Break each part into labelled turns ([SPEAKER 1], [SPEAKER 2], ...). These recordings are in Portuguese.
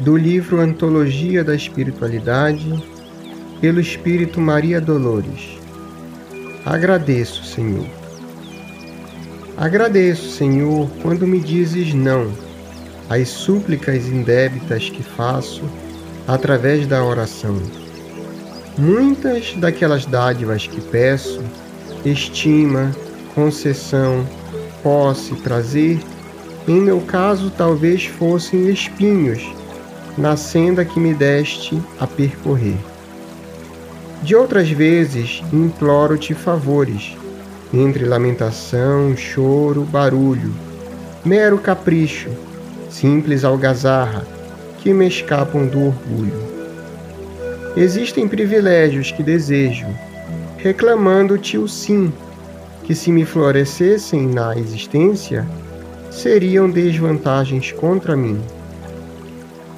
[SPEAKER 1] do livro Antologia da Espiritualidade, pelo Espírito Maria Dolores. Agradeço, Senhor. Agradeço, Senhor, quando me dizes não às súplicas indébitas que faço através da oração. Muitas daquelas dádivas que peço, estima, concessão, posse, prazer, em meu caso talvez fossem espinhos na senda que me deste a percorrer. De outras vezes imploro-te favores, entre lamentação, choro, barulho, mero capricho, simples algazarra, que me escapam do orgulho. Existem privilégios que desejo, reclamando-te o sim, que se me florescessem na existência, seriam desvantagens contra mim.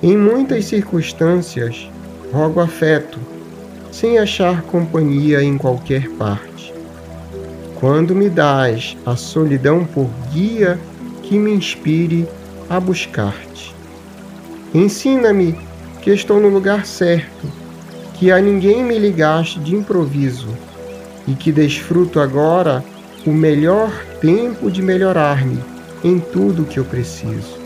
[SPEAKER 1] Em muitas circunstâncias, rogo afeto, sem achar companhia em qualquer parte. Quando me dás a solidão por guia que me inspire a buscar-te. Ensina-me que estou no lugar certo, que a ninguém me ligaste de improviso e que desfruto agora o melhor tempo de melhorar-me em tudo o que eu preciso.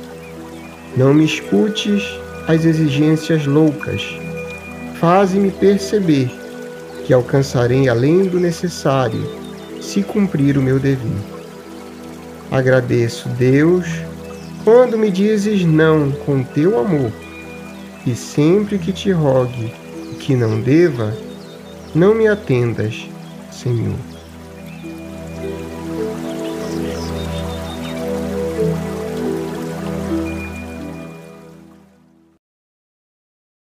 [SPEAKER 1] Não me escutes as exigências loucas. Faze-me perceber que alcançarei além do necessário se cumprir o meu dever. Agradeço, Deus, quando me dizes não com teu amor, e sempre que te rogue que não deva, não me atendas, Senhor.